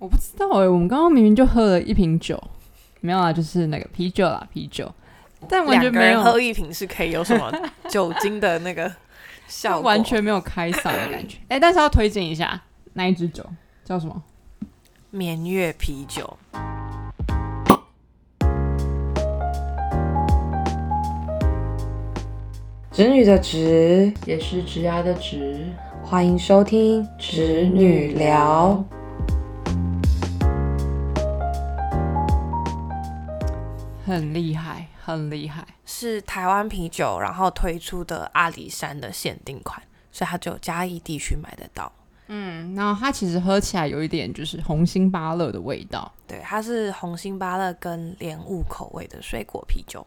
我不知道哎、我们刚刚明明就喝了一瓶酒，没有啊，就是那个啤酒啦，啤酒，但完两个人全没有，喝一瓶是可以有什么酒精的那个效果？完全没有开嗓的感觉。哎、但是要推荐一下那一支酒叫什么？绵月啤酒。侄女的侄，也是直牙的直。欢迎收听侄女聊。很厉害，很厉害。是台湾啤酒，然后推出的阿里山的限定款，所以它只有嘉义地区买得到。嗯，然后它其实喝起来有一点就是红心芭乐的味道。对，它是红心芭乐跟莲雾口味的水果啤酒。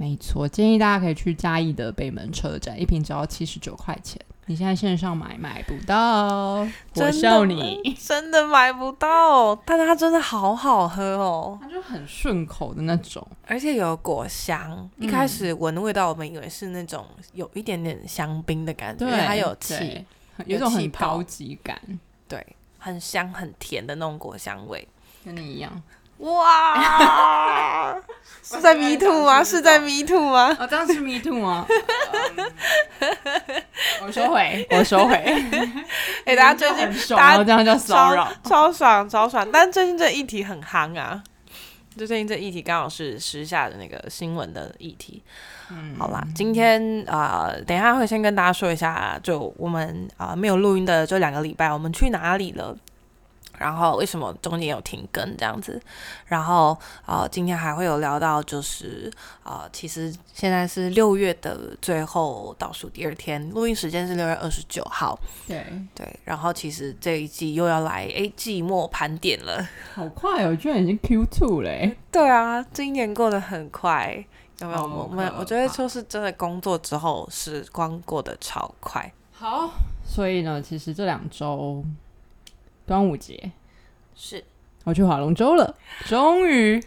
没错，建议大家可以去嘉义的北门车站，一瓶只要七十九块钱。你现在线上买买不到，我真笑你。真的买不到，但它真的好好喝哦，它就很顺口的那种，而且有果香。一开始闻的味道，我们以为是那种有一点点香槟的感觉，因为它有气，有一种很高级感，对，很香很甜的那种果香味。跟你一样。哇，是在 me too 吗？是在 me too 吗？哦，这样是 me too 吗？我收回，我收回。哎、大家最近大家这样叫骚扰超。超爽超爽，但最近这议题很夯啊！就最近这议题刚好是时下的那个新闻的议题。嗯，好啦，今天啊、呃等一下会先跟大家说一下，就我们啊、呃没有录音的这两个礼拜，我们去哪里了？然后为什么中间有停更这样子？然后呃，今天还会有聊到，就是呃，其实现在是六月的最后倒数第二天，录音时间是六月二十九号。对，对，然后其实这一季又要来诶季末盘点了。好快哦，居然已经 Q two 嘞！对啊，今年过得很快，有没有？我们我觉得怕就是真的工作之后，时光过得超快。好，所以呢，其实这两周端午节是，我去划龙舟了，终于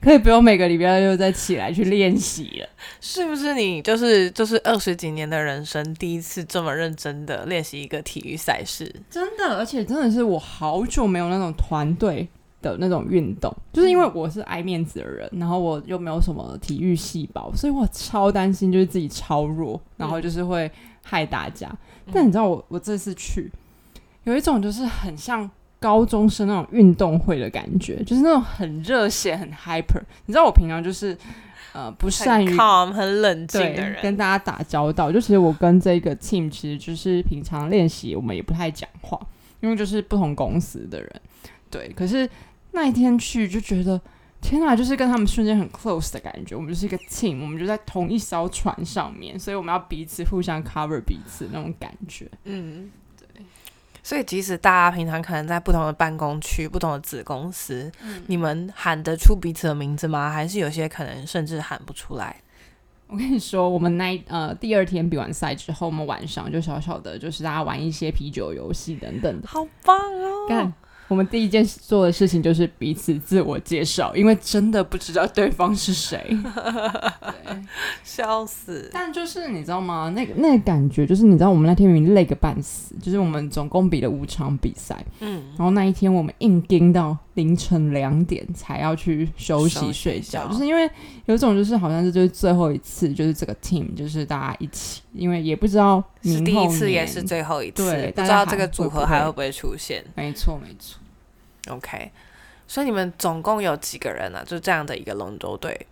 可以不用每个礼拜六再起来去练习了。是不是你就是就是二十几年的人生第一次这么认真的练习一个体育赛事？真的，而且真的是我好久没有那种团队的那种运动，就是因为我是爱面子的人，然后我又没有什么体育细胞，所以我超担心就是自己超弱，然后就是会害大家。但你知道我我这次去，有一种就是很像高中生那种运动会的感觉，就是那种很热血、很 hyper。你知道我平常就是呃不善于很 calm 很冷静的，人，跟大家打交道。就其实我跟这个 team 其实就是平常练习，我们也不太讲话，因为就是不同公司的人。对，可是那一天去就觉得。天啊，就是跟他们瞬间很 close 的感觉，我们就是一个 team，我们就在同一艘船上面，所以我们要彼此互相 cover 彼此那种感觉。嗯，对。所以，即使大家平常可能在不同的办公区、不同的子公司，你们喊得出彼此的名字吗？还是有些可能甚至喊不出来？我跟你说，我们那呃第二天比完赛之后，我们晚上就小小的，就是大家玩一些啤酒游戏等等的。好棒哦！干，我们第一件做的事情就是彼此自我介绍，因为真的不知道对方是谁。对，笑死！但就是你知道吗？那个那个感觉，就是你知道我们那天明明累个半死，就是我们总共比了五场比赛，嗯，然后那一天我们硬盯到凌晨两点才要去休息睡觉，就是因为有一种就是好像是就是最后一次，就是这个 team 就是大家一起，因为也不知道是第一次，也是最后一次，对不知道这个组合还会不会出现没错没错。？OK，所以你们总共有几个人呢、啊？就这样的一个龙舟队，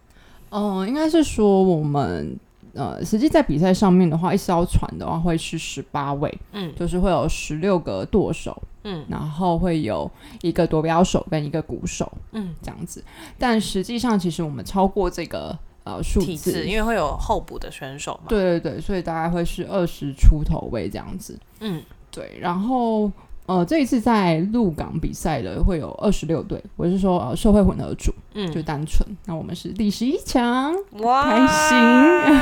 嗯，应该是说我们呃，实际在比赛上面的话，一艘船的话会是十八位，嗯就是会有十六个舵手，嗯然后会有一个夺标手跟一个鼓手嗯，这样子。但实际上，其实我们超过这个呃数字，因为会有候补的选手嘛。，对对对，所以大概会是二十出头位这样子。嗯，对，然后。呃，这一次在鹿港比赛的会有二十六队，我是说呃社会混合组嗯就单纯，那我们是第十一强，哇，开心对，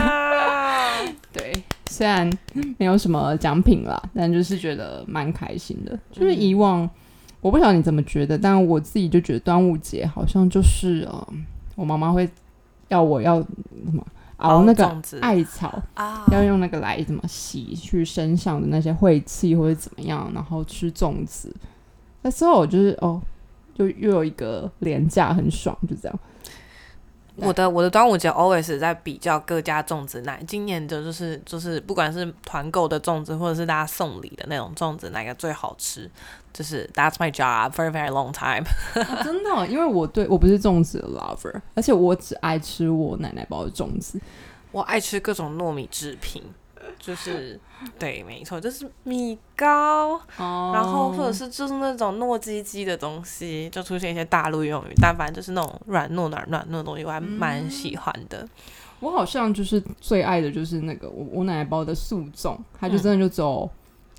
虽然没有什么奖品啦，但就是觉得蛮开心的。就是以往，我不晓得你怎么觉得，但我自己就觉得端午节好像就是呃，我妈妈会要我要什么熬那个艾草，啊，要用那个来怎么洗去身上的那些晦气或者怎么样，然后吃粽子。那时候我就是哦，就又有一个廉价，很爽，就这样。我的我的端午节 always 在比较各家粽子奶，今年的就是就是不管是团购的粽子，或者是大家送礼的那种粽子，哪个最好吃？就是 That's my job for a very long time。哦真的哦、因为我对我不是粽子的 lover，而且我只爱吃我奶奶包的粽子。我爱吃各种糯米制品，就是对，没错，就是米糕，哦然后或者是就是那种糯叽叽的东西，就出现一些大陆用语，但反正就是那种软糯软软糯的东西，我还蛮喜欢的。我好像就是最爱的就是那个我我奶奶包的素粽，它就真的就只有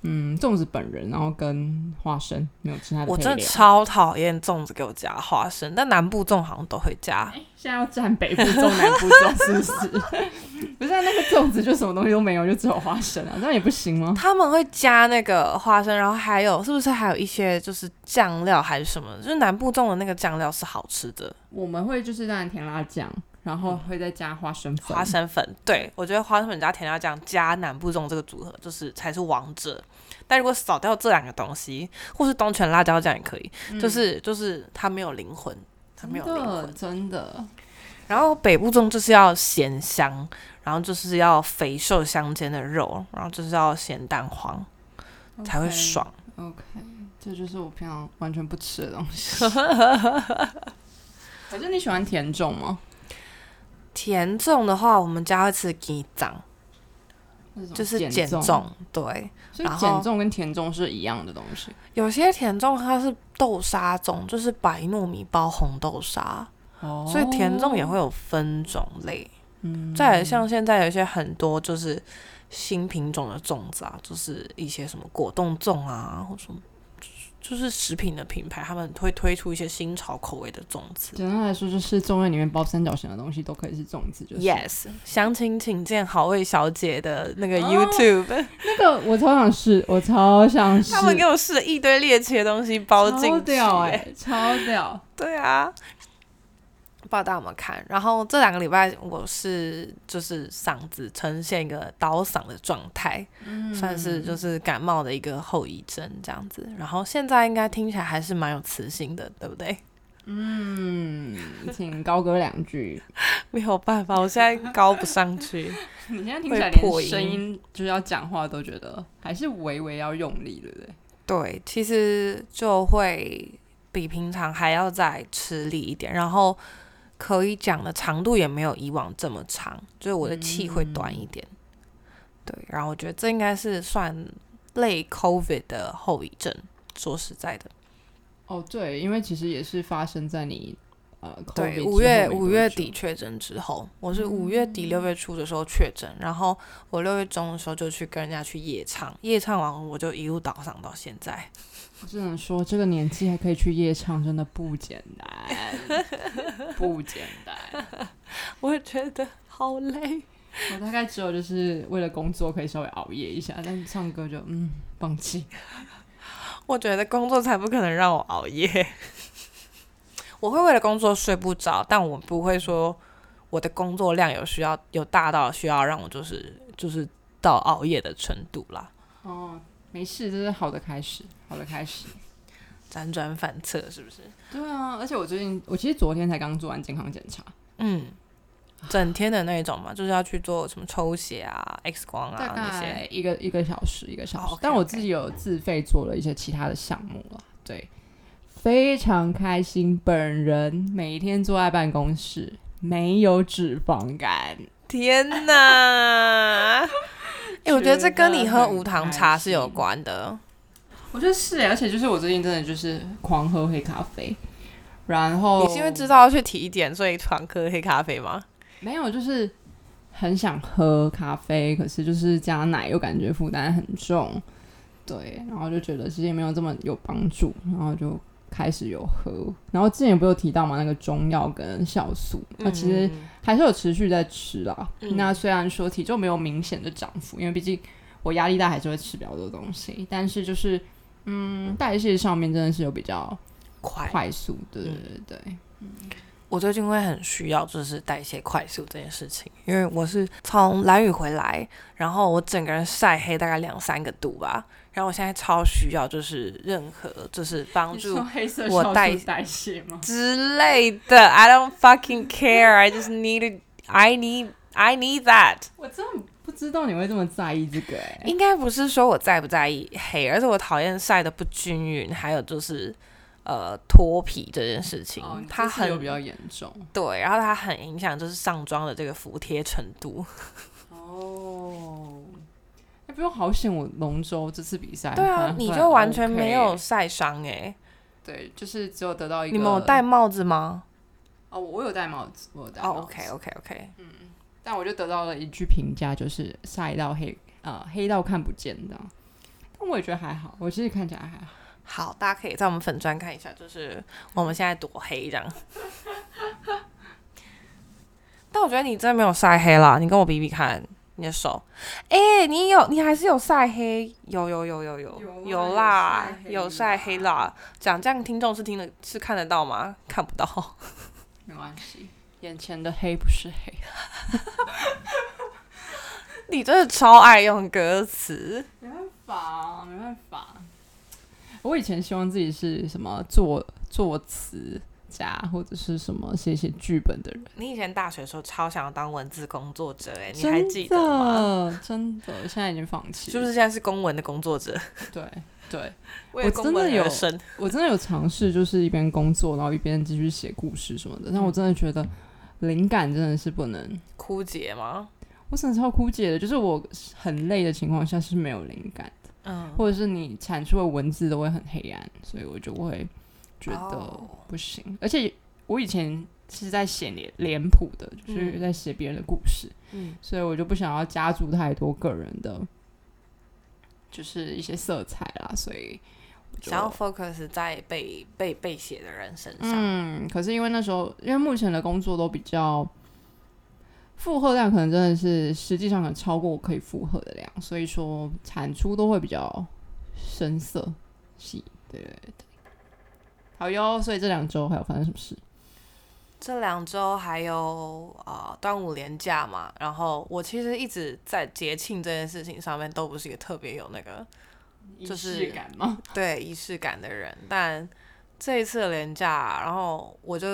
嗯粽子本人，然后跟花生，没有其他的我真的。超讨厌粽子给我加花生，但南部粽好像都会加。现在要蘸北部粽、南部粽是不是？不是、啊、那个粽子就什么东西都没有，就只有花生啊，这样也不行吗？他们会加那个花生，然后还有是不是还有一些就是酱料还是什么？就是南部粽的那个酱料是好吃的，我们会就是当然甜辣酱，然后会再加花生粉。花生粉。对我觉得花生粉加甜辣酱加南部粽这个组合就是才是王者。但如果少掉这两个东西，或是东泉辣椒酱也可以，就是就是它没有灵魂，它没有灵魂。真的，然后北部粽就是要咸香，然后就是要肥瘦相间的肉，然后就是要咸蛋黄才会爽。OK，这就是我平常完全不吃的东西。可是你喜欢甜粽吗？甜粽的话，我们家会吃鸡掌，就是碱碱粽。对，所以然后碱粽跟甜粽是一样的东西。有些甜粽它是豆沙粽，就是白糯米包红豆沙，哦所以甜粽也会有分种类。嗯，再来像现在有一些很多就是新品种的粽子啊，就是一些什么果冻粽啊，或什么。就是食品的品牌，他们会推出一些新潮口味的粽子。简单来说，就是粽叶里面包三角形的东西都可以是粽子，就是。Yes，详情请见好味小姐的那个哦 YouTube，、那个我超想试，我超想试。他们给我试了一堆猎奇的东西包进超去、屌哎、超屌！对啊，不知道大家有没有看？然后这两个礼拜我是就是嗓子呈现一个倒嗓的状态，算是就是感冒的一个后遗症这样子。然后现在应该听起来还是蛮有磁性的，对不对？嗯，请高歌两句。没有办法，我现在高不上去。你现在听起来连声音就是要讲话都觉得还是微微要用力，对不对？对，其实就会比平常还要再吃力一点，然后可以讲的长度也没有以往这么长，就是我的气会短一点。对，然后我觉得这应该是算类 COVID 的后遗症。说实在的，哦，对，因为其实也是发生在你呃，对，五月五月底确诊之后，我是五月底六月初的时候确诊，然后我六月中的时候就去跟人家去夜唱，夜唱完我就一路倒上到现在。我只能说，这个年纪还可以去夜唱，真的不简单，不简单。我也觉得好累。我大概只有就是为了工作可以稍微熬夜一下，但是唱歌就嗯放弃。我觉得工作才不可能让我熬夜。我会为了工作睡不着，但我不会说我的工作量有需要有大到需要让我就是就是到熬夜的程度啦。哦，没事，这是好的开始，好的开始。辗转反侧是不是？对啊，而且我最近，我其实昨天才刚做完健康检查，嗯，整天的那种嘛，就是要去做什么抽血啊、X 光啊大那些。一个一个小时，一个小时。但我自己有自费做了一些其他的项目啊，对，非常开心。本人每天坐在办公室，没有脂肪肝。天哪！哎、我觉得这跟你喝无糖茶是有关的。我觉得是欸，而且就是我最近真的就是狂喝黑咖啡，然后你是因为知道要去体检，所以狂喝黑咖啡吗？没有，就是很想喝咖啡，可是就是加奶又感觉负担很重，对，然后就觉得其实也没有这么有帮助，然后就开始有喝。然后之前不是有提到嘛，那个中药跟酵素，那其实嗯还是有持续在吃啦。嗯那虽然说体重没有明显的涨幅，因为毕竟我压力大，还是会吃比较多东西，但是就是嗯，代谢上面真的是有比较快快速，对对对对。我最近会很需要就是代谢快速这件事情，因为我是从蓝雨回来，然后我整个人晒黑大概两三个度吧，然后我现在超需要就是任何就是帮助我代代谢吗？之类的。I don't fucking care. I just need. I need. I need that. 我真的不知道你会这么在意这个哎、应该不是说我在不在意黑，而是我讨厌晒的不均匀，还有就是呃脱皮这件事情，哦，它很有比较严重对，然后它很影响就是上妆的这个服帖程度。哦。哎、不用好险，我龙舟这次比赛，对啊，你就完全没有晒伤哎。对，就是只有得到一个。你们有戴帽子吗？哦，我有戴帽子，我有戴哦帽子。，OK OK OK，但我就得到了一句评价，就是晒到黑，呃，黑到看不见的。但我也觉得还好，我其实看起来还好。好，大家可以在我们粉砖看一下，就是我们现在多黑这样。但我觉得你真的没有晒黑啦，你跟我比比看你的手，哎、你有，你还是有晒黑，有有有有有有啊啦，有晒黑有晒黑啦。讲这样听众是听的是看得到吗？看不到。没关系，眼前的黑不是黑。你真的超爱用歌词，没办法，没办法。我以前希望自己是什么作作词家，或者是什么写写剧本的人。你以前大学的时候超想要当文字工作者、哎，你还记得吗？真的，现在已经放弃了。是不是现在是公文的工作者？对 对，为了公文真的有。我真的有尝试，就是一边工作，然后一边继续写故事什么的。但我真的觉得灵感真的是不能，枯竭吗？我真的超枯竭的。就是我很累的情况下是没有灵感的，嗯，或者是你产出的文字都会很黑暗，所以我就会觉得哦不行。而且我以前是在写脸脸谱的，就是嗯在写别人的故事，嗯所以我就不想要加注太多个人的，就是一些色彩啦，所以想要 focus 在被被被写的人身上。嗯，可是因为那时候，因为目前的工作都比较负荷量，可能真的是实际上可能超过我可以负荷的量，所以说产出都会比较深色系。对对对，好哟。所以这两周还有发生什么事？这两周还有呃端午连假嘛，然后我其实一直在节庆这件事情上面都不是一个特别有那个就是仪式感吗？对仪式感的人，但这一次的连假，然后我就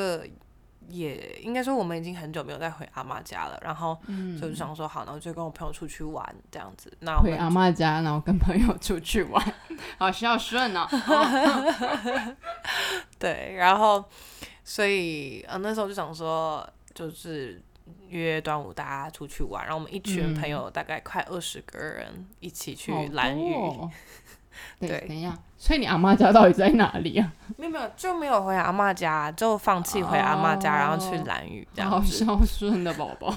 也应该说我们已经很久没有再回阿妈家了，然后就想说好，然后就跟我朋友出去玩这样子。那回阿妈家，然后跟朋友出去玩，好孝顺哦。哦 对，然后所以呃那时候就想说，就是约端午大家出去玩，然后我们一群嗯朋友大概快二十个人一起去蓝屿，对，对等一下，所以你阿妈家到底在哪里啊？没有没有就没有回阿妈家，就放弃回阿妈家，然后去哦蓝屿这好样子。孝顺的宝宝。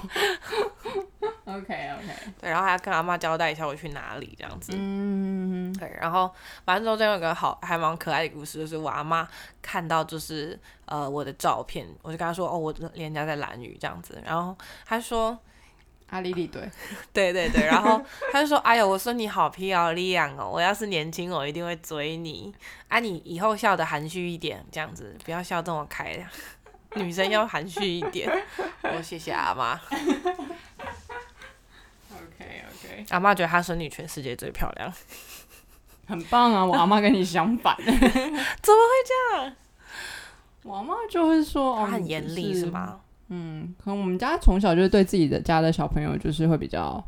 OK OK，对，然后还要跟阿妈交代一下我去哪里这样子。嗯，对，然后反正中间有个好还蛮可爱的故事，就是我阿妈看到就是呃我的照片，我就跟她说哦我连家在蓝屿这样子，然后她说阿丽丽 对，对对对，然后他就说哎呦我说你好漂亮哦，我要是年轻我一定会追你，啊你以后笑的含蓄一点这样子，不要笑这么开，女生要含蓄一点。我谢谢阿妈，OK OK，阿妈觉得她孙女全世界最漂亮，很棒啊！我阿妈跟你相反，怎么会这样？我阿妈就会说，哦，她很严厉是？吗？嗯，可能我们家从小就是对自己的家的小朋友，就是会比较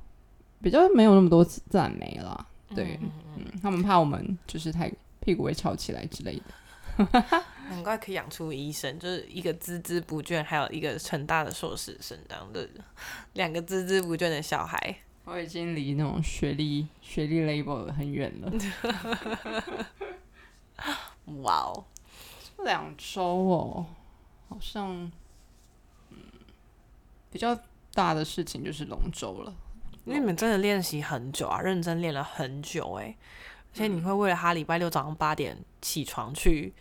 比较没有那么多赞美啦。对，嗯嗯嗯，他们怕我们就是太屁股会翘起来之类的。难怪可以养出医生，就是一个孜孜不倦，还有一个成大的硕士生这样的两个孜孜不倦的小孩。我已经离那种学历学历 label 很远了。哇哦，这两周哦，好像嗯比较大的事情就是龙舟了。因为你们真的练习很久啊，认真练了很久哎，而且你会为了他礼拜六早上八点起床去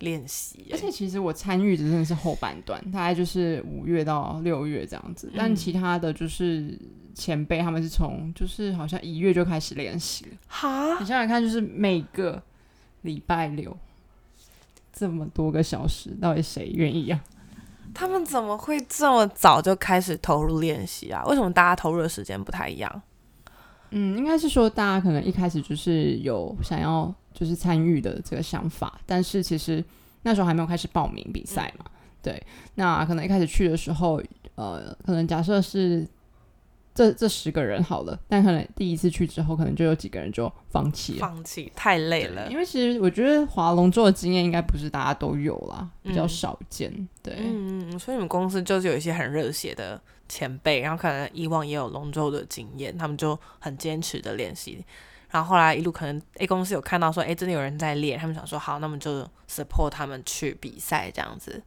练习欸，而且其实我参与的真的是后半段，大概就是五月到六月这样子，但嗯其他的就是前辈他们是从就是好像一月就开始练习了。哈你想想看，就是每个礼拜六这么多个小时，到底谁愿意啊？他们怎么会这么早就开始投入练习啊？为什么大家投入的时间不太一样？嗯，应该是说大家可能一开始就是有想要就是参与的这个想法，但是其实那时候还没有开始报名比赛嘛。对，那可能一开始去的时候，呃，可能假设是这这十个人好了，但可能第一次去之后，可能就有几个人就放弃了。放弃太累了，因为其实我觉得划龙舟的经验应该不是大家都有啦，比较嗯少见。对，嗯嗯，所以你们公司就是有一些很热血的前辈，然后可能以往也有龙舟的经验，他们就很坚持的练习。然后后来一路可能 A 公司有看到说，哎，真的有人在练，他们想说好，那么就 support 他们去比赛这样子。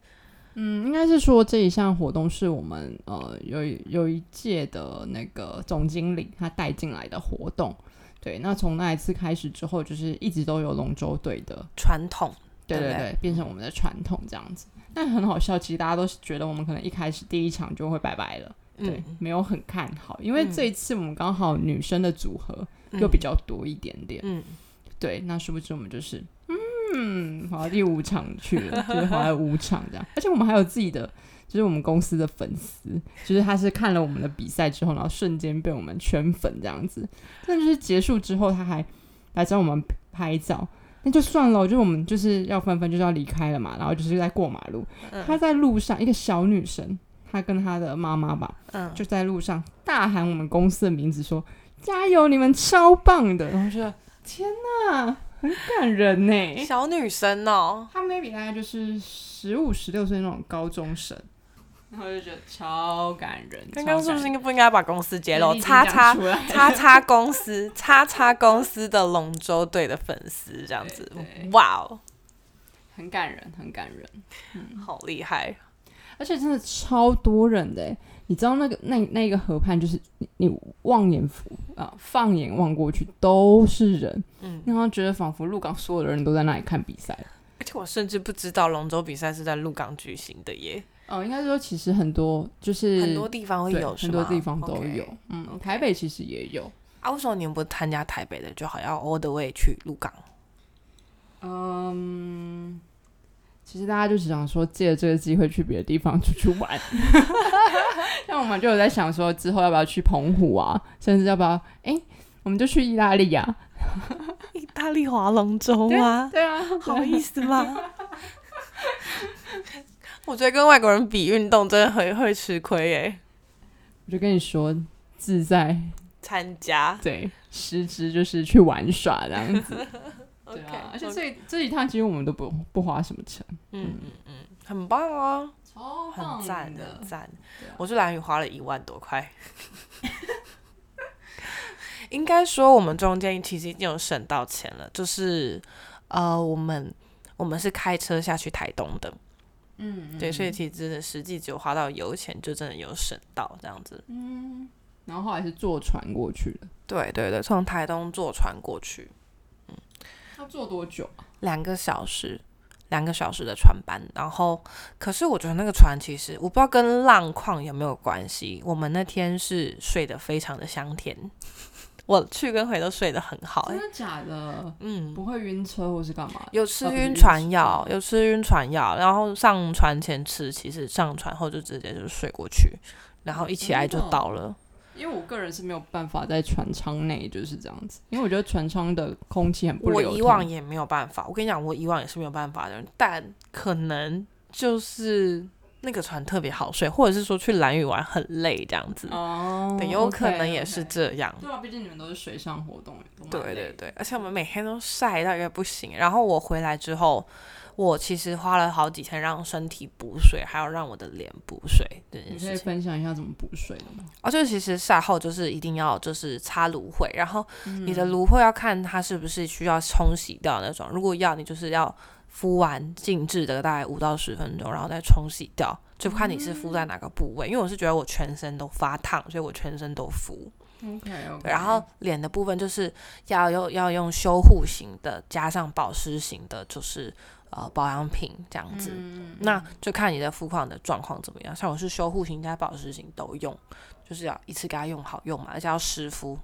嗯，应该是说这一项活动是我们呃有一有一届的那个总经理他带进来的活动。对，那从那一次开始之后，就是一直都有龙舟队的，传统，对对对对？对，变成我们的传统这样子。但很好笑，其实大家都是觉得我们可能一开始第一场就会拜拜了，对，嗯，没有很看好，因为嗯。这一次我们刚好女生的组合嗯又比较多一点点，嗯，对，那殊不知我们就是，嗯，跑到第五场去了，就是跑到五场这样，而且我们还有自己的，就是我们公司的粉丝，就是他是看了我们的比赛之后，然后瞬间被我们圈粉这样子，但就是结束之后他还来找我们拍照。那就算了，就我们就是要纷纷就是要离开了嘛，然后就是在过马路，嗯他在路上，一个小女生，她跟她的妈妈吧，嗯，就在路上大喊我们公司的名字，说加油，你们超棒的。然后说天哪，很感人呢。小女生哦，她 maybe 大概就是十五、十六岁那种高中生，然后就觉得超感人。刚刚是不是应该不应该把公司揭露？叉叉 叉叉公司，叉叉公司的龙舟队的粉丝这样子哇哦，很感人，很感人，嗯好厉害！而且真的超多人的欸。你知道那个那那个河畔，就是你你望眼福啊，放眼望过去都是人，嗯，然后觉得仿佛鹿港所有的人都在那里看比赛。而且我甚至不知道龙舟比赛是在鹿港举行的耶，哦，应该说其实很多就是很多地方会有，很多地方都有，嗯台北其实也有。啊，为什么你们不参加台北的，就好要 all the way 去鹿港？嗯，其实大家就只想说借着这个机会去别的地方出去玩，像我们就有在想说之后要不要去澎湖啊，甚至要不要哎、我们就去意大利啊？意大利划龙舟吗？对啊，好意思吗？我觉得跟外国人比运动真的很会吃亏耶。我就跟你说自在，参加对，实质就是去玩耍这样子。对 OK，啊，而且这一这一趟其实我们都不不花什么钱，嗯嗯。嗯，很棒啊，超很赞的赞。我去蓝屿花了一万多块，应该说我们中间其实已经有省到钱了，就是呃，我们我们是开车下去台东的，嗯，对，所以其实真的实际只有花到油钱，就真的有省到这样子。嗯，然后后来是坐船过去的，对对对，从台东坐船过去要坐多久啊？两个小时。两个小时的船班，然后可是我觉得那个船其实我不知道跟浪况有没有关系。我们那天是睡得非常的香甜，我去跟回都睡得很好、欸，真的假的？嗯，不会晕车或是干嘛？有吃晕晕船药，有吃晕船药，然后上船前吃，其实上船后就直接就睡过去，然后一起来就到了。因为我个人是没有办法在船舱内就是这样子，因为我觉得船舱的空气很不我流通。以往也没有办法，我跟你讲，我以往也是没有办法的人，但可能就是那个船特别好睡，或者是说去蓝屿玩很累这样子，哦，对，有可能也是这样。对啊，毕竟你们都是水上活动，对对对，而且我们每天都晒到一个不行。然后我回来之后，我其实花了好几天让身体补水，还有让我的脸补水这件你可以。分享一下怎么补水的吗？哦，就是其实晒后就是一定要就是擦芦荟，然后你嗯的芦荟要看它是不是需要冲洗掉那种。如果要，你就是要敷完静置的大概五到十分钟，然后再冲洗掉，就看你是敷在哪个部位。因为我是觉得我全身都发烫，所以我全身都敷。OK 然后脸的部分就是要用要用修护型的，加上保湿型的，就是呃保养品这样子。嗯那就看你的肤况的状况怎么样。像我是修护型加保湿型都用，就是要一次给它用好用嘛，而且要湿敷，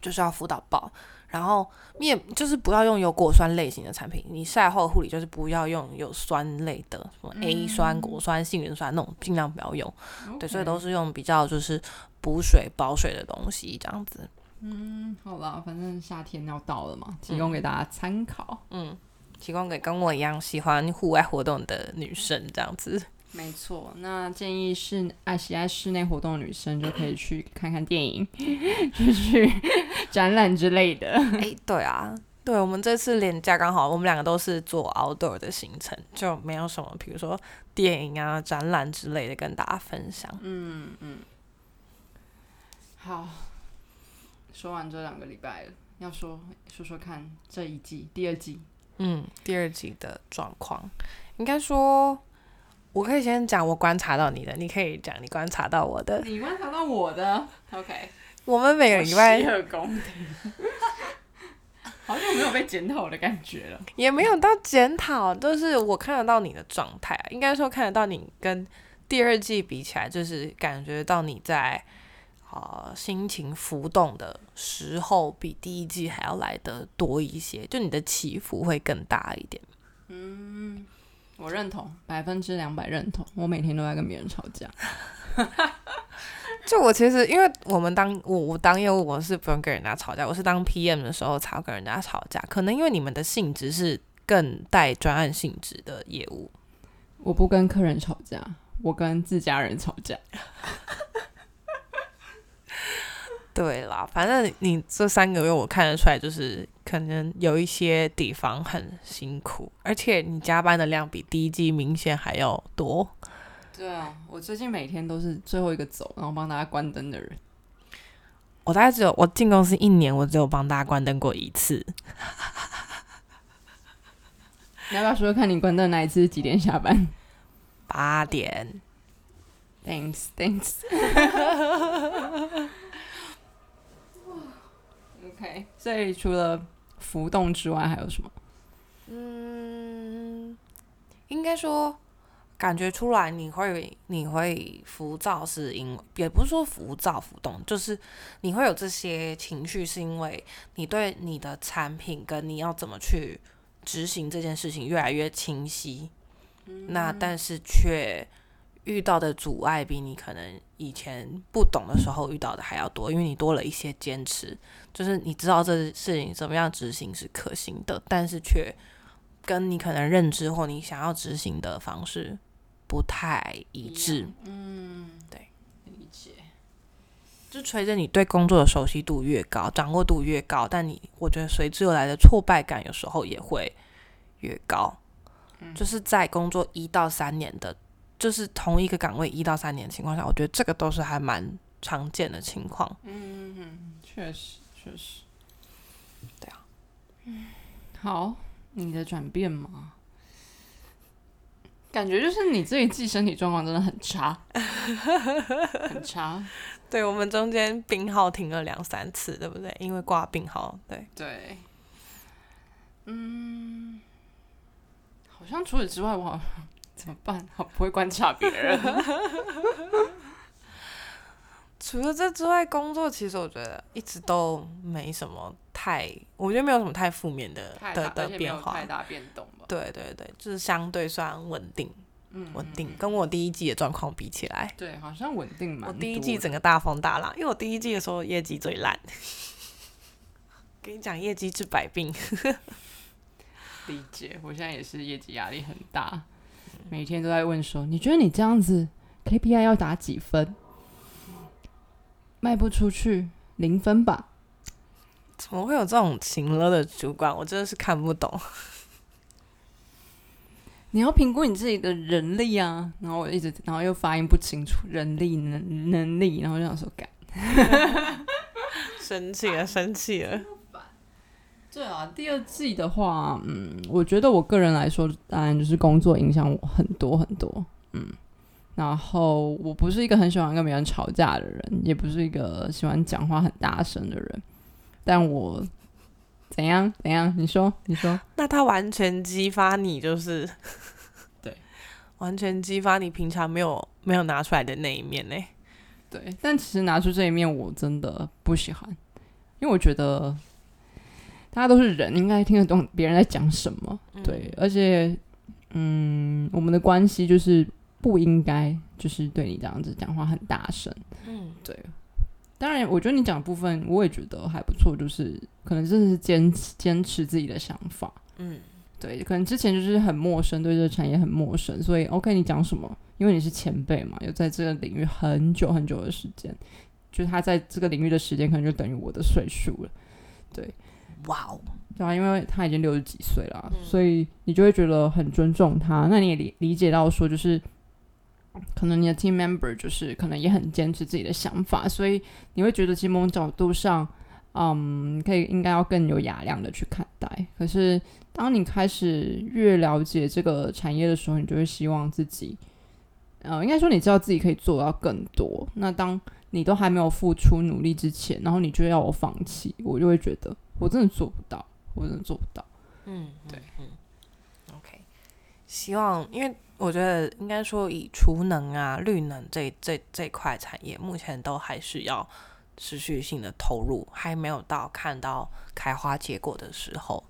就是要敷到爆。然后面就是不要用有果酸类型的产品，你晒后护理就是不要用有酸类的，什么 A 酸、果酸、杏仁酸那种，尽量不要用。对，所以都是用比较就是补水、保水的东西这样子。嗯，好啦，反正夏天要到了嘛，提供给大家参考。嗯，提供给跟我一样喜欢户外活动的女生这样子。没错，那建议是爱喜爱室内活动的女生就可以去看看电影，去去展览之类的。哎，对啊，对我们这次连假刚好，我们两个都是做 outdoor 的行程，就没有什么，比如说电影啊、展览之类的跟大家分享。嗯嗯，好，说完这两个礼拜了，要说说说看这一季第二季，嗯，第二季的状况，应该说。我可以先讲我观察到你的，你可以讲你观察到我的。你观察到我的，OK。我们每个礼拜洗耳恭听，好像没有被检讨的感觉了。也没有到检讨，就是我看得到你的状态，应该说看得到你跟第二季比起来，就是感觉到你在啊心情浮动的时候，比第一季还要来的多一些，就你的起伏会更大一点。嗯。我认同，百分之两百认同。我每天都在跟别人吵架。就我其实，因为我们当我我当业务，我是不用跟人家吵架。我是当 PM 的时候才跟人家吵架。可能因为你们的性质是更带专案性质的业务。我不跟客人吵架，我跟自家人吵架。对啦，反正你这三个月我看得出来，就是可能有一些地方很辛苦，而且你加班的量比第一季明显还要多。对啊，我最近每天都是最后一个走，然后帮大家关灯的人。我大概只有我进公司一年，我只有帮大家关灯过一次。你要不要说看你关灯那一次几点下班？八点。Thanks，Thanks。OK，所以除了浮动之外，还有什么？嗯，应该说感觉出来你会你会浮躁，是因为也不是说浮躁浮动，就是你会有这些情绪，是因为你对你的产品跟你要怎么去执行这件事情越来越清晰。那但是却。遇到的阻碍比你可能以前不懂的时候遇到的还要多，因为你多了一些坚持，就是你知道这事情怎么样执行是可行的，但是却跟你可能认知或你想要执行的方式不太一致。嗯，对，理解。就随着你对工作的熟悉度越高，掌握度越高，但你我觉得随之而来的挫败感有时候也会越高。就是在工作一到三年的。就是同一个岗位一到三年的情况下，我觉得这个都是还蛮常见的情况。嗯嗯，确实确实，对啊。嗯，好，你的转变吗？感觉就是你这一季身体状况真的很差，很差。对我们中间病号停了两三次，对不对？因为挂病号，对对。嗯，好像除此之外，我好像。怎么办？好不会观察别人。除了这之外，工作其实我觉得一直都没什么太，我觉得没有什么太负面的的的变化，太大变动吧。对对对，就是相对算稳定，稳定。跟我第一季的状况比起来，对，好像稳定蛮。我第一季整个大风大浪，因为我第一季的时候业绩最烂。跟你讲，业绩治百病。理解，我现在也是业绩压力很大。每天都在问说：“你觉得你这样子 KPI 要打几分？卖不出去零分吧？怎么会有这种情了的主管？我真的是看不懂。你要评估你自己的人力啊！然后我一直，然后又发音不清楚，人力能能力，然后就想说干，生气了，生气了。”对啊，第二季的话，嗯，我觉得我个人来说，当然就是工作影响我很多很多，嗯，然后我不是一个很喜欢跟别人吵架的人，也不是一个喜欢讲话很大声的人，但我怎样怎样？你说你说，那他完全激发你，就是对，完全激发你平常没有没有拿出来的那一面呢？对，但其实拿出这一面，我真的不喜欢。因为我觉得大家都是人，应该听得懂别人在讲什么。对，而且，嗯，我们的关系就是不应该就是对你这样子讲话很大声。嗯，对。当然，我觉得你讲的部分我也觉得还不错，就是可能真的是坚持坚持自己的想法。嗯，对，可能之前就是很陌生，对这个产业很陌生，所以 OK，你讲什么？因为你是前辈嘛，有在这个领域很久很久的时间，就是他在这个领域的时间可能就等于我的岁数了。对，哇哦，对啊，因为他已经六十几岁了，所以你就会觉得很尊重他。那你也理理解到说，就是可能你的 team member 就是可能也很坚持自己的想法，所以你会觉得其实某种角度上，嗯，可以应该要更有雅量的去看待。可是当你开始越了解这个产业的时候，你就会希望自己。呃，应该说你知道自己可以做到更多。那当你都还没有付出努力之前，然后你就要我放弃，我就会觉得我真的做不到，我真的做不到。嗯，对，嗯，OK。希望，因为我觉得应该说以储能啊、绿能这这这块产业，目前都还是要持续性的投入，还没有到看到开花结果的时候，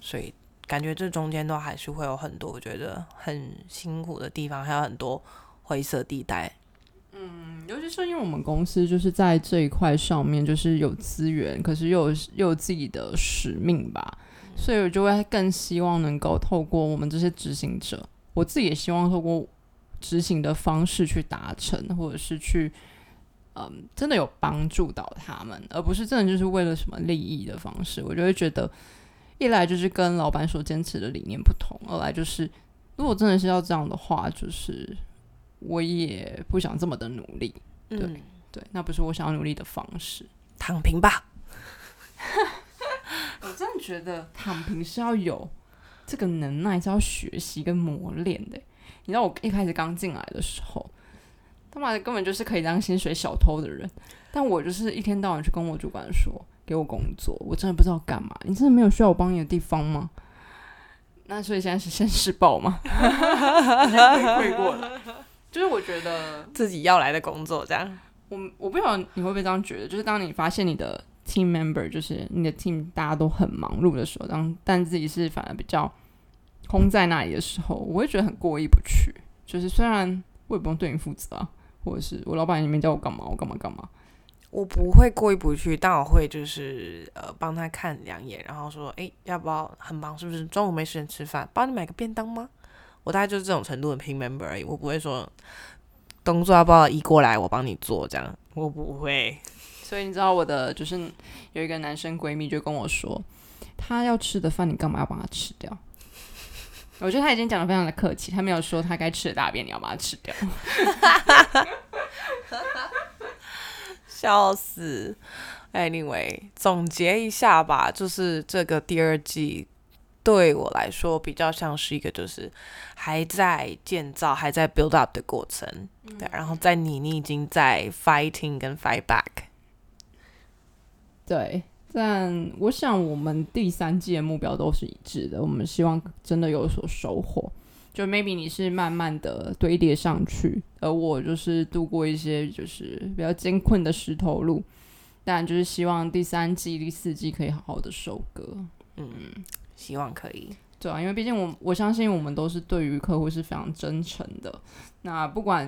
所以。感觉这中间都还是会有很多我觉得很辛苦的地方，还有很多灰色地带。嗯，尤其是因为我们公司就是在这一块上面，就是有资源，可是又有又有自己的使命吧，所以我就会更希望能够透过我们这些执行者，我自己也希望透过执行的方式去达成，或者是去嗯真的有帮助到他们，而不是真的就是为了什么利益的方式，我就会觉得。一来就是跟老板所坚持的理念不同，二来就是如果真的是要这样的话，就是我也不想这么的努力。对对，那不是我想要努力的方式。躺平吧。我真的觉得躺平是要有这个能耐，是要学习跟磨练的。你知道我一开始刚进来的时候，他妈的根本就是可以当薪水小偷的人，但我就是一天到晚去跟我主管说。给我工作，我真的不知道干嘛。你真的没有需要我帮你的地方吗？那所以现在是先施暴吗？回馈过了，就是我觉得自己要来的工作这样。我我不晓得你会不会这样觉得，就是当你发现你的 team member，就是你的 team 大家都很忙碌的时候，当但自己是反而比较空在那里的时候，我会觉得很过意不去。就是虽然我也不用对你负责啊，或者是我老板也没叫我干嘛，我干嘛干嘛。我不会过意不去，但我会就是呃帮他看两眼，然后说，哎，要不要很忙？是不是中午没时间吃饭？帮你买个便当吗？我大概就是这种程度的拼 member 而已，我不会说工作要不要移过来，我帮你做这样，我不会。所以你知道我的就是有一个男生闺蜜就跟我说，他要吃的饭你干嘛要帮他吃掉？我觉得他已经讲的非常的客气，他没有说他该吃的大便你要把它吃掉。笑死！Anyway，总结一下吧，就是这个第二季对我来说比较像是一个就是还在建造、还在 build up 的过程，对，然后在你你已经在 fighting 跟 fight back，对，但我想我们第三季的目标都是一致的，我们希望真的有所收获。就 maybe 你是慢慢的堆叠上去，而我就是度过一些就是比较艰困的石头路，但就是希望第三季、第四季可以好好的收割。嗯，希望可以。对啊，因为毕竟我我相信我们都是对于客户是非常真诚的。那不管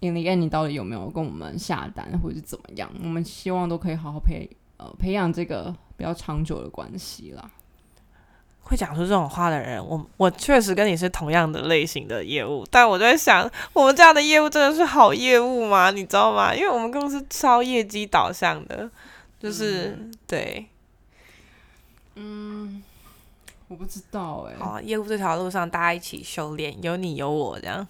in the end 你到底有没有跟我们下单或者是怎么样，我们希望都可以好好培呃培养这个比较长久的关系啦。会讲出这种话的人，我我确实跟你是同样的类型的业务，但我在想，我们这样的业务真的是好业务吗？你知道吗？因为我们公司超业绩导向的，就是对，嗯，我不知道哎。好，业务这条路上大家一起修炼，有你有我这样。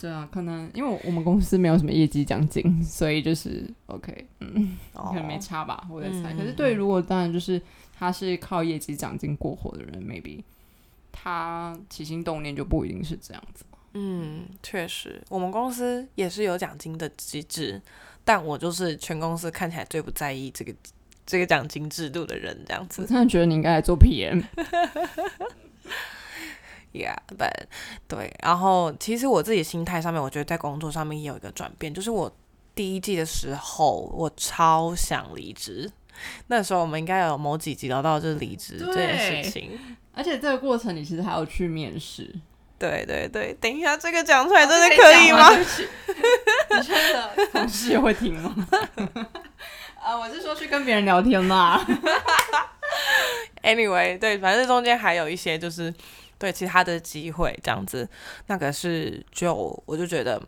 对啊，可能因为我们公司没有什么业绩奖金，所以就是 OK，嗯，可能没差吧，我在猜。可是对，如果当然就是。他是靠业绩奖金过活的人，maybe 他起心动念就不一定是这样子。嗯，确实，我们公司也是有奖金的机制，但我就是全公司看起来最不在意这个这个奖金制度的人，这样子。我真的觉得你应该来做 PM。Yeah，but 对，然后其实我自己心态上面，我觉得在工作上面也有一个转变，就是我第一季的时候，我超想离职。那时候我们应该有某几集聊到就是离职这件事情。而且这个过程你其实还要去面试，对对对，等一下这个讲出来真的可可以吗？真的同事也会听吗？啊，我是说去跟别人聊天嘛。Anyway，对，反正中间还有一些就是对其他的机会这样子，那个是就我就觉得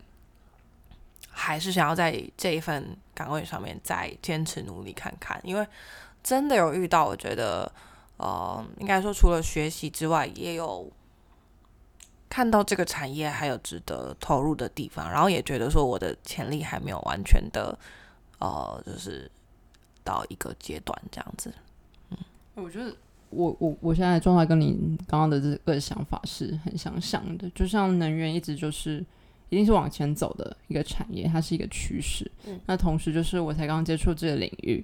还是想要在这一份岗位上面再坚持努力看看，因为真的有遇到，我觉得呃，应该说除了学习之外，也有看到这个产业还有值得投入的地方，然后也觉得说我的潜力还没有完全的呃，就是到一个阶段这样子。嗯我觉得我我我现在的状态跟你刚刚的这个想法是很相像的，就像能源一直就是一定是往前走的一个产业，它是一个趋势。嗯那同时就是我才刚接触这个领域，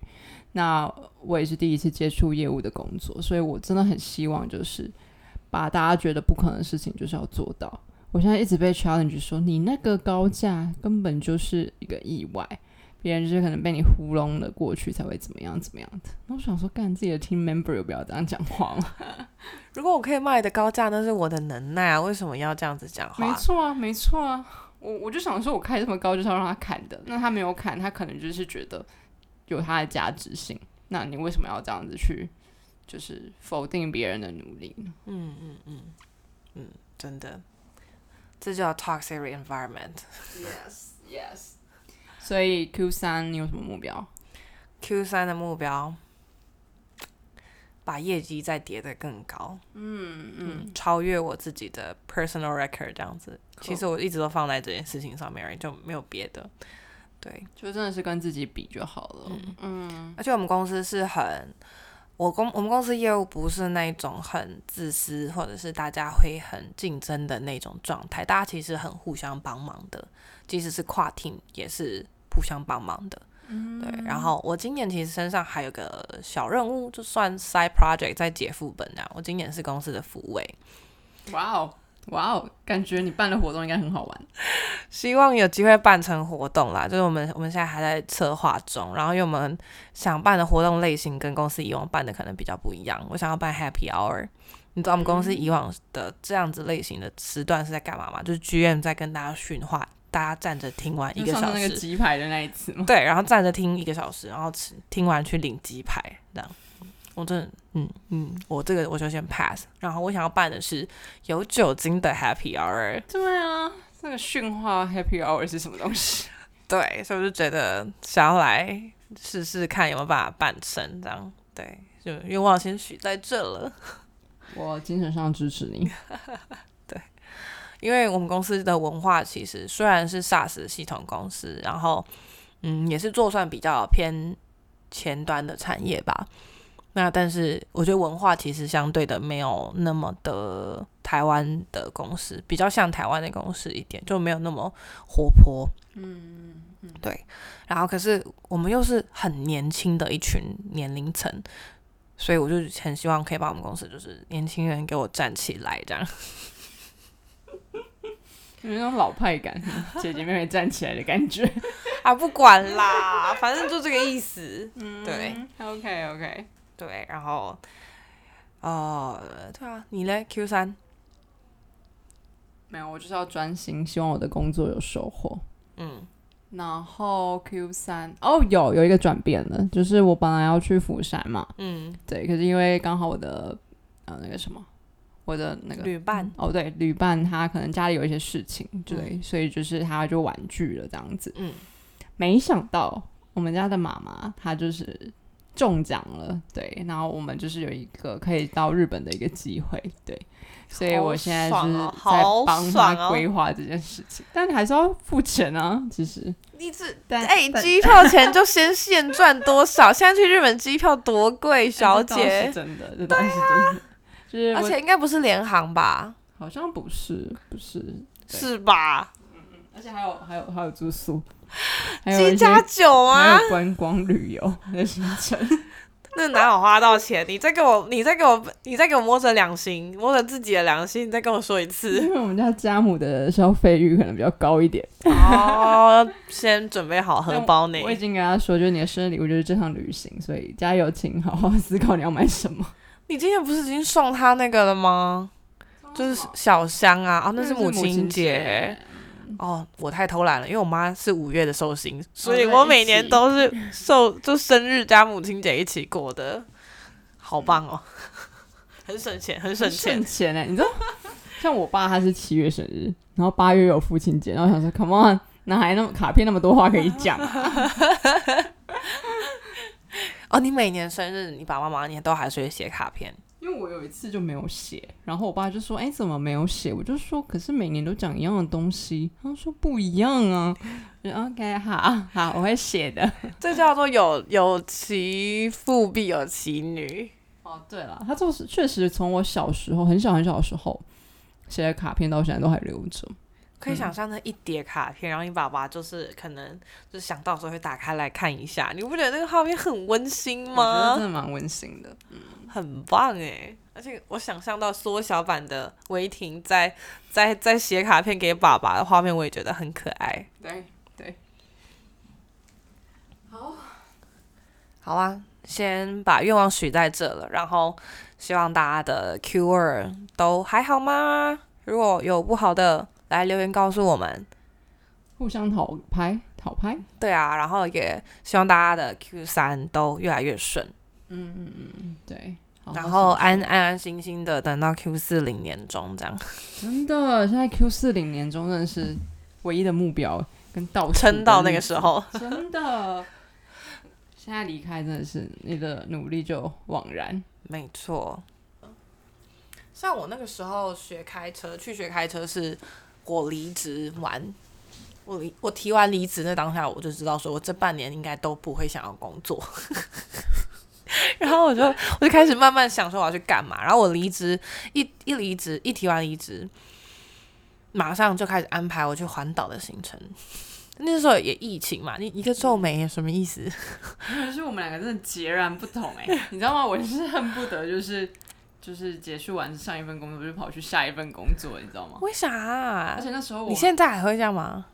那我也是第一次接触业务的工作，所以我真的很希望就是把大家觉得不可能的事情就是要做到。我现在一直被 challenge 说你那个高价根本就是一个意外，别人就是可能被你糊弄了过去才会怎么样怎么样的。那我想说，干自己的 team member 有必要这样讲话吗？如果我可以卖的高价，那是我的能耐啊！为什么要这样子讲话？没错啊，没错啊。我我就想说，我开这么高就是要让他砍的，那他没有砍，他可能就是觉得有他的价值性。那你为什么要这样子去，就是否定别人的努力呢？嗯嗯嗯嗯，真的，这叫 toxic environment。Yes, yes。所以 Q 三你有什么目标？Q 三的目标，把业绩再叠得更高，嗯嗯，超越我自己的 personal record 这样子。其实我一直都放在这件事情上面而已，就没有别的。对，就真的是跟自己比就好了。嗯而且我们公司是很，我公我们公司业务不是那种很自私或者是大家会很竞争的那种状态，大家其实很互相帮忙的，即使是跨 team 也是互相帮忙的。对，然后我今年其实身上还有个小任务，就算 side project 在解副本这样。我今年是公司的副委，哇哦，哇哦，感觉你办的活动应该很好玩。希望有机会办成活动啦。就是我们我们现在还在策划中，然后因为我们想办的活动类型跟公司以往办的可能比较不一样。我想要办 Happy Hour，你知道我们公司以往的这样子类型的时段是在干嘛吗？就是 GM 在跟大家训话，大家站着听完一个小上那个时，鸡排的那一次吗？对，然后站着听一个小时，然后吃听完去领鸡排，这样。我真的，嗯嗯，我这个我就先 pass。然后我想要办的是有酒精的 Happy Hour，对啊，那个驯化 Happy Hour 是什么东西？对，所以我就觉得想要来试试看有没有办法办成，这样对，就愿望先许在这了。我精神上支持你。因为我们公司的文化其实虽然是 SaaS 系统公司，然后嗯也是做算比较偏前端的产业吧。那但是我觉得文化其实相对的没有那么的台湾的公司，比较像台湾的公司一点，就没有那么活泼。嗯嗯，对。然后可是我们又是很年轻的一群年龄层，所以我就很希望可以把我们公司就是年轻人给我站起来这样。有那种老派感，姐姐妹妹站起来的感觉。啊，不管啦，反正就这个意思。嗯对，OK OK。对，然后，呃，对啊，你嘞？Q 三，没有，我就是要专心，希望我的工作有收获。嗯然后 Q 三哦，有有一个转变了，就是我本来要去釜山嘛，嗯，对，可是因为刚好我的呃那个什么，我的那个旅伴，哦对，旅伴他可能家里有一些事情，对，所以就是他就婉拒了这样子。嗯没想到我们家的妈妈她就是中奖了，对，然后我们就是有一个可以到日本的一个机会，对，所以我现在就是在帮爽哦她规划这件事情，但还是要付钱啊，其实，你只但哎，但机票钱就先现赚多少？现在去日本机票多贵，小姐，真的，这倒是真的，就是而且应该不是联航吧？好像不是不是，是吧？而且还有还有还有住宿，还有加酒还啊？有观光旅游的行程。那哪有花到钱？你再给我，你再给我，你再给我摸着良心，摸着自己的良心，你再跟我说一次。因为我们家家母的消费欲可能比较高一点。哦，先准备好荷包呢。我已经跟他说，就是你的生日礼物就是这趟旅行，所以加油，请好好思考你要买什么。你今天不是已经送他那个了吗？就是小香啊，啊，那是母亲节。哦，我太偷懒了，因为我妈是五月的寿星，所以我每年都是寿就生日加母亲节一起过的，好棒哦，很省钱，很省钱，省钱哎！你知道，像我爸他是七月生日，然后八月有父亲节，然后想说，Come on，哪还那么卡片那么多话可以讲？哦，你每年生日，你爸爸妈妈你都还是会写卡片。因为我有一次就没有写，然后我爸就说：“哎，怎么没有写？”我就说：“可是每年都讲一样的东西。”他说：“不一样啊。”OK，好好，我会写的。这叫做有有其父必有其女。哦，对了，他就是确实从我小时候很小很小的时候写的卡片到现在都还留着。可以想象那一叠卡片，然后你爸爸就是可能就是想到时候会打开来看一下，你不觉得那个画面很温馨吗？真的蛮温馨的，嗯，很棒哎！而且我想象到缩小版的维婷在在在写卡片给爸爸的画面，我也觉得很可爱。对对，好，好啊，先把愿望许在这了，然后希望大家的 Q 二都还好吗？如果有不好的。来留言告诉我们，互相讨拍讨拍，对啊，然后也希望大家的 Q 三都越来越顺，嗯嗯嗯，对，然后安安安心心的等到 Q 四零年终这样，真的，现在 Q 四零年终真的是唯一的目标跟到撑到那个时候，真的，现在离开真的是你的努力就枉然，没错，像我那个时候学开车，去学开车是。我离职完，我离我提完离职那当下，我就知道说，我这半年应该都不会想要工作。然后我就我就开始慢慢想说我要去干嘛。然后我离职一一离职一提完离职，马上就开始安排我去环岛的行程。那时候也疫情嘛，你一个皱眉什么意思？可是我们两个真的截然不同哎，你知道吗？我是恨不得就是。就是结束完上一份工作，就跑去下一份工作，你知道吗？为啥？而且那时候，你现在还会这样吗？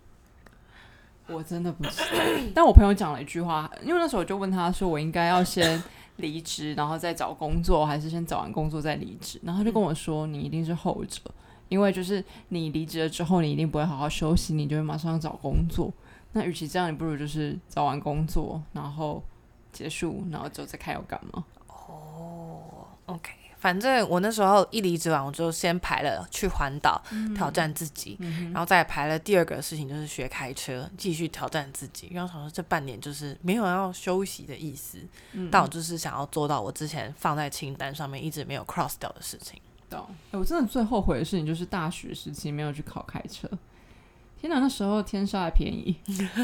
我真的不知道。但我朋友讲了一句话，因为那时候我就问他说：“我应该要先离职，然后再找工作，还是先找完工作再离职？”然后他就跟我说：“你一定是后者，因为就是你离职了之后，你一定不会好好休息，你就会马上找工作。那与其这样，你不如就是找完工作，然后结束，然后之后再看要干嘛。”反正我那时候一离职完，我就先排了去环岛挑战自己，然后再排了第二个事情就是学开车，继续挑战自己。因为我想说这半年就是没有要休息的意思，但我就是想要做到我之前放在清单上面一直没有 cross 掉的事情。懂？我真的最后悔的事情就是大学时期没有去考开车。天哪，那时候天沙还便宜，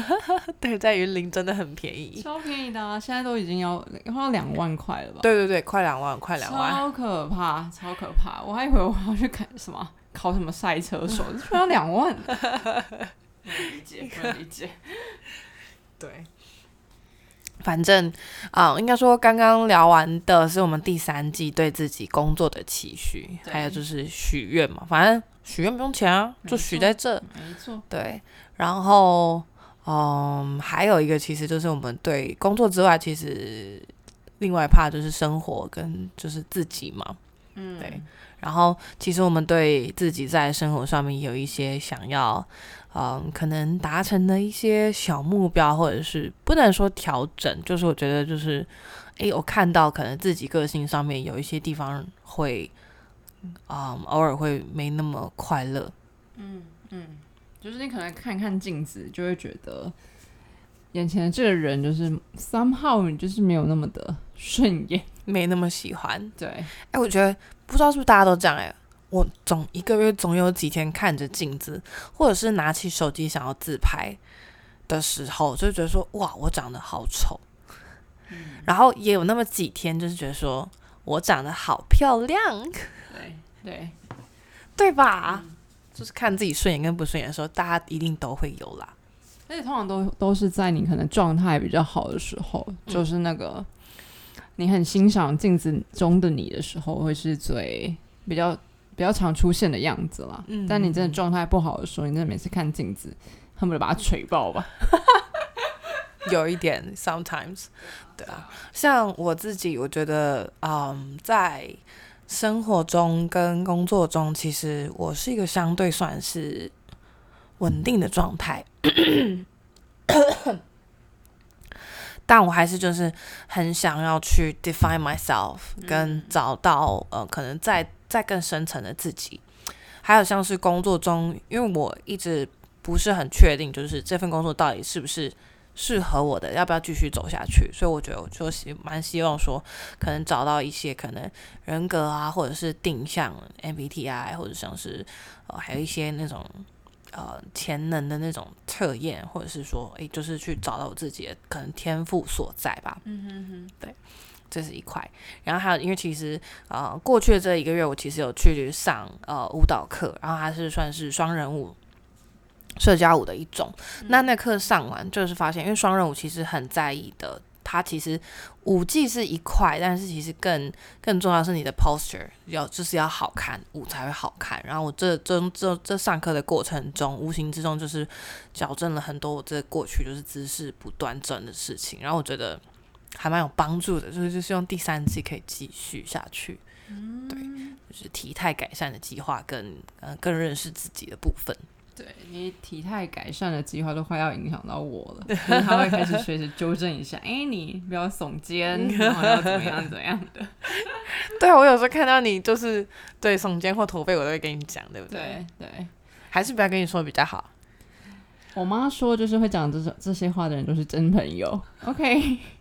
对，在云林真的很便宜，超便宜的啊！现在都已经要要两万块了吧？对对对，快两万，快两万，超可怕，超可怕！我还以为我要去考什么考什么赛车手，居然两万，理解，不能理解。对，反正啊，应该说刚刚聊完的是我们第三季对自己工作的期许，还有就是许愿嘛，反正。许愿不用钱啊，就许在这。没错，对。然后，嗯，还有一个，其实就是我们对工作之外，其实另外怕就是生活跟就是自己嘛。嗯，对。然后，其实我们对自己在生活上面有一些想要，嗯，可能达成的一些小目标，或者是不能说调整，就是我觉得就是，诶，我看到可能自己个性上面有一些地方会。嗯，偶尔会没那么快乐。嗯嗯，就是你可能看看镜子，就会觉得眼前的这个人就是 somehow 你就是没有那么的顺眼，没那么喜欢。对，哎，我觉得不知道是不是大家都这样哎，我总一个月总有几天看着镜子，或者是拿起手机想要自拍的时候，就觉得说哇，我长得好丑。嗯，然后也有那么几天，就是觉得说我长得好漂亮。对，对对吧？就是看自己顺眼跟不顺眼的时候，大家一定都会有啦。而且通常都都是在你可能状态比较好的时候，就是那个你很欣赏镜子中的你的时候，会是最比较比较常出现的样子啦。嗯但你真的状态不好的时候，你真的每次看镜子，恨不得把它锤爆吧。有一点 sometimes，对啊，像我自己，我觉得，嗯，在生活中跟工作中，其实我是一个相对算是稳定的状态，但我还是就是很想要去 define myself，跟找到呃，可能在在更深层的自己，还有像是工作中，因为我一直不是很确定，就是这份工作到底是不是。适合我的，要不要继续走下去？所以我觉得，我就希蛮希望说，可能找到一些可能人格啊，或者是定向 MBTI，或者像是呃，还有一些那种呃潜能的那种测验，或者是说，诶，就是去找到我自己的可能天赋所在吧。嗯哼哼，对，这是一块。然后还有，因为其实呃，过去的这一个月，我其实有去上呃舞蹈课，然后它是算是双人舞。社交舞的一种，那那课上完就是发现，因为双人舞其实很在意的，它其实舞技是一块，但是其实更更重要是你的 posture 要就是要好看，舞才会好看。然后我这这这这上课的过程中，无形之中就是矫正了很多我这过去就是姿势不端正的事情。然后我觉得还蛮有帮助的，就是就是用第三季可以继续下去，对，就是体态改善的计划跟呃更认识自己的部分。对你体态改善的计划都快要影响到我了，就是他会开始随时纠正一下，哎、你不要耸肩，然后要怎么样怎么样的。对，我有时候看到你就是对耸肩或驼背，我都会跟你讲，对不对？对对，还是不要跟你说比较好。我妈说，就是会讲这种这些话的人都是真朋友。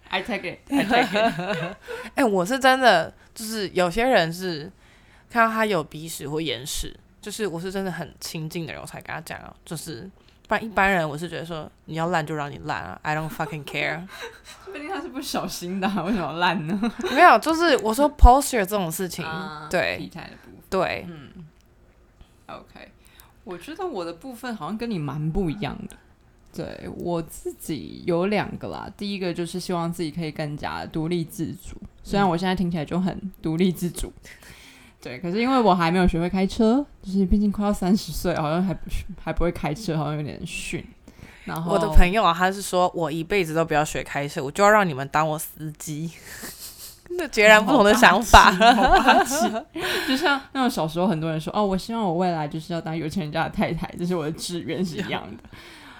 OK，I、take it，I take it。哎、我是真的，就是有些人是看到他有鼻屎或眼屎，就是我是真的很亲近的人，我才跟他讲啊，就是不然一般人我是觉得说你要烂就让你烂啊，I don't fucking care。说不定他是不小心的啊、为什么烂呢？没有，就是我说 posture 这种事情，体对态的部分。对，OK，我觉得我的部分好像跟你蛮不一样的。对我自己有两个啦，第一个就是希望自己可以更加独立自主，虽然我现在听起来就很独立自主，对，可是因为我还没有学会开车，就是毕竟快要三十岁，好像还不还不会开车，好像有点逊。然后我的朋友啊，他是说我一辈子都不要学开车，我就要让你们当我司机。那截然不同的想法。就像那种小时候很多人说哦，我希望我未来就是要当有钱人家的太太，这是我的志愿是一样的。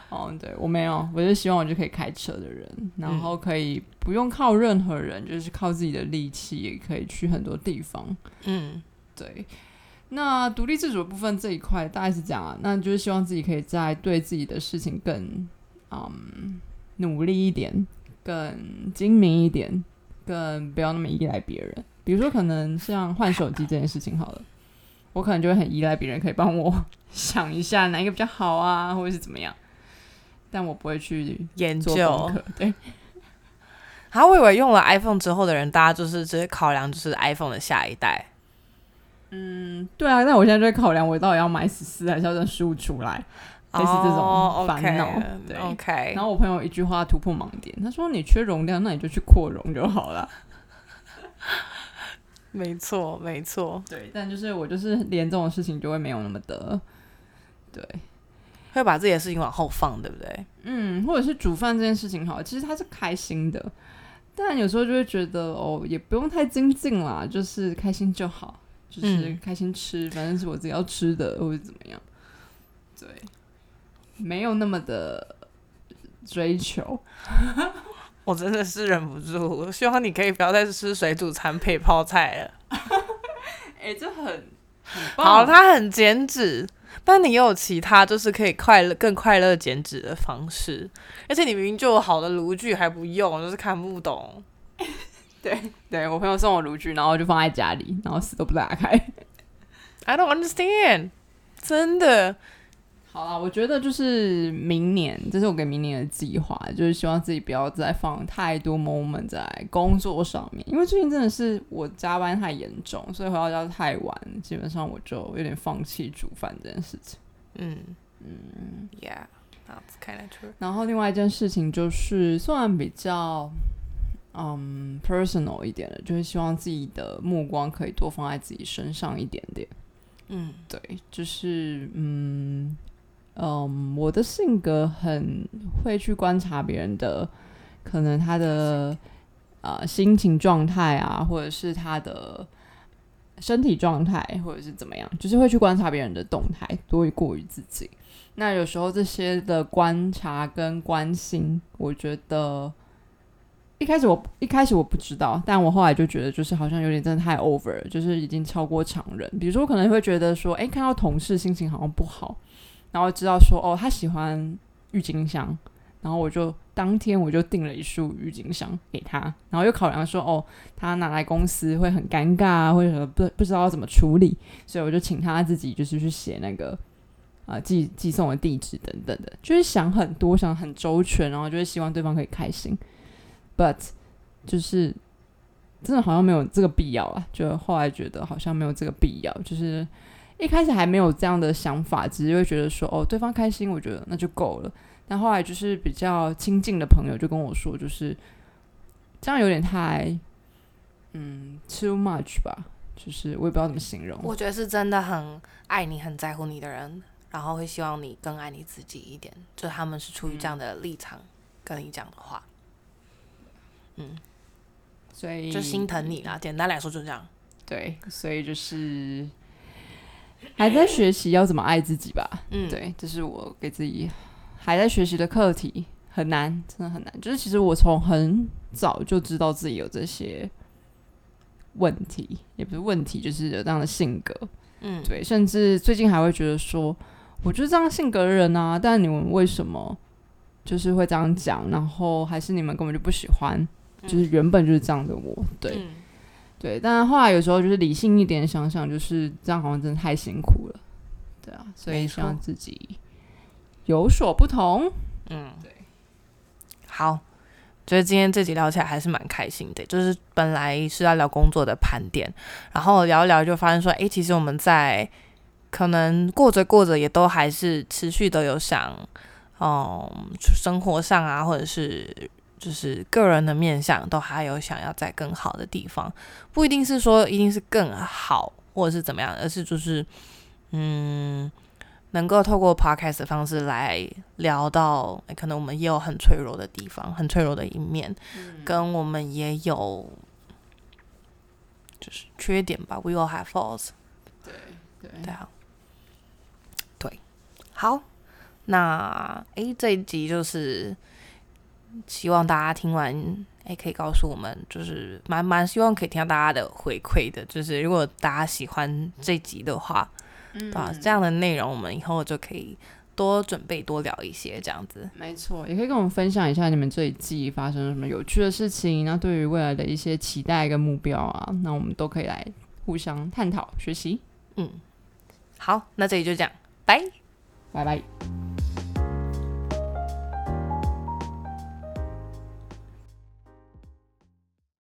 哦，对我没有，我就希望我就可以开车的人，然后可以不用靠任何人，就是靠自己的力气也可以去很多地方。嗯对，那独立自主的部分这一块大概是这样啊，那就是希望自己可以在对自己的事情更嗯努力一点，更精明一点，更不要那么依赖别人。比如说，可能像换手机这件事情好了，我可能就会很依赖别人，可以帮我 想一下哪一个比较好啊，或者是怎么样，但我不会去研究。对，好我以为用了 iPhone 之后的人，大家就是直接考量就是 iPhone 的下一代。嗯，对啊，那我现在就会考量，我到底要买十四还是要等十五出来。类似这种哦烦恼对 OK，然后我朋友一句话突破盲点，他说：“你缺容量，那你就去扩容就好了。没错没错”，对，但就是我就是连这种事情就会没有那么的，对，会把自己的事情往后放，对不对？嗯，或者是煮饭这件事情好，其实他是开心的，但有时候就会觉得哦，也不用太精进啦，就是开心就好，就是嗯开心吃，反正是我自己要吃的，或者怎么样，对，没有那么的追求。我真的是忍不住，我希望你可以不要再吃水煮餐配泡菜了。哎、这很很好，它很减脂，但你又有其他就是可以快乐、更快乐减脂的方式，而且你明明就有好的炉具还不用，就是看不懂。对，对我朋友送我炉具，然后就放在家里，然后死都不打开。I don't understand，真的。好啦，我觉得就是明年，这是我给明年的计划，就是希望自己不要再放太多 moment 在工作上面，因为最近真的是我加班太严重，所以回到家太晚，基本上我就有点放弃煮饭这件事情。嗯嗯，Yeah，that's kind of true。然后另外一件事情就是，虽然比较嗯 personal 一点的，就是希望自己的目光可以多放在自己身上一点点。嗯对，就是嗯嗯，我的性格很会去观察别人的，可能他的呃心情状态啊，或者是他的身体状态，或者是怎么样，就是会去观察别人的动态多于过于自己。那有时候这些的观察跟关心，我觉得一开始我一开始我不知道，但我后来就觉得就是好像有点真的太 over，就是已经超过常人。比如说，我可能会觉得说，诶，看到同事心情好像不好，然后知道说，哦，他喜欢郁金香，然后我就当天我就订了一束郁金香给他，然后又考量说，哦，他拿来公司会很尴尬，或者不不知道怎么处理，所以我就请他自己就是去写那个。啊，寄寄送的地址等等的，就是想很多，想很周全，然后就是希望对方可以开心。But 就是真的好像没有这个必要啊，就后来觉得好像没有这个必要，就是一开始还没有这样的想法，只是会觉得说哦，对方开心，我觉得那就够了。但后来就是比较亲近的朋友就跟我说，就是这样有点太嗯 too much 吧，就是我也不知道怎么形容。我觉得是真的很爱你、很在乎你的人，然后会希望你更爱你自己一点，就他们是出于这样的立场跟你讲的话，嗯，所以就心疼你啦。简单来说就这样。对，所以就是还在学习要怎么爱自己吧。嗯，，对，这是我给自己还在学习的课题，很难，真的很难。就是其实我从很早就知道自己有这些问题，也不是问题，就是有这样的性格。嗯，对，甚至最近还会觉得说，我就是这样性格的人啊，但你们为什么就是会这样讲？然后还是你们根本就不喜欢，就是原本就是这样的我。对，嗯对，但后来有时候就是理性一点想想，就是这样好像真的太辛苦了，对啊，所以没希望自己有所不同。嗯，对，好，觉得今天这集聊起来还是蛮开心的。就是本来是要聊工作的盘点，然后聊一聊就发现说，诶，其实我们在可能过着过着，也都还是持续的有想，嗯，生活上啊，或者是就是个人的面相，都还有想要在更好的地方，不一定是说一定是更好，或者是怎么样，而是就是嗯。能够透过 podcast 的方式来聊到，诶可能我们也有很脆弱的地方，很脆弱的一面，跟我们也有就是缺点吧。We all have faults。对对对啊，对，好，那诶这一集就是希望大家听完，诶可以告诉我们，就是蛮蛮希望可以听到大家的回馈的，就是如果大家喜欢这集的话，嗯对啊，这样的内容我们以后就可以多准备多聊一些这样子。没错，也可以跟我们分享一下你们这一季发生了什么有趣的事情，那对于未来的一些期待跟目标啊，那我们都可以来互相探讨学习。嗯，好，那这里就这样，拜。拜拜。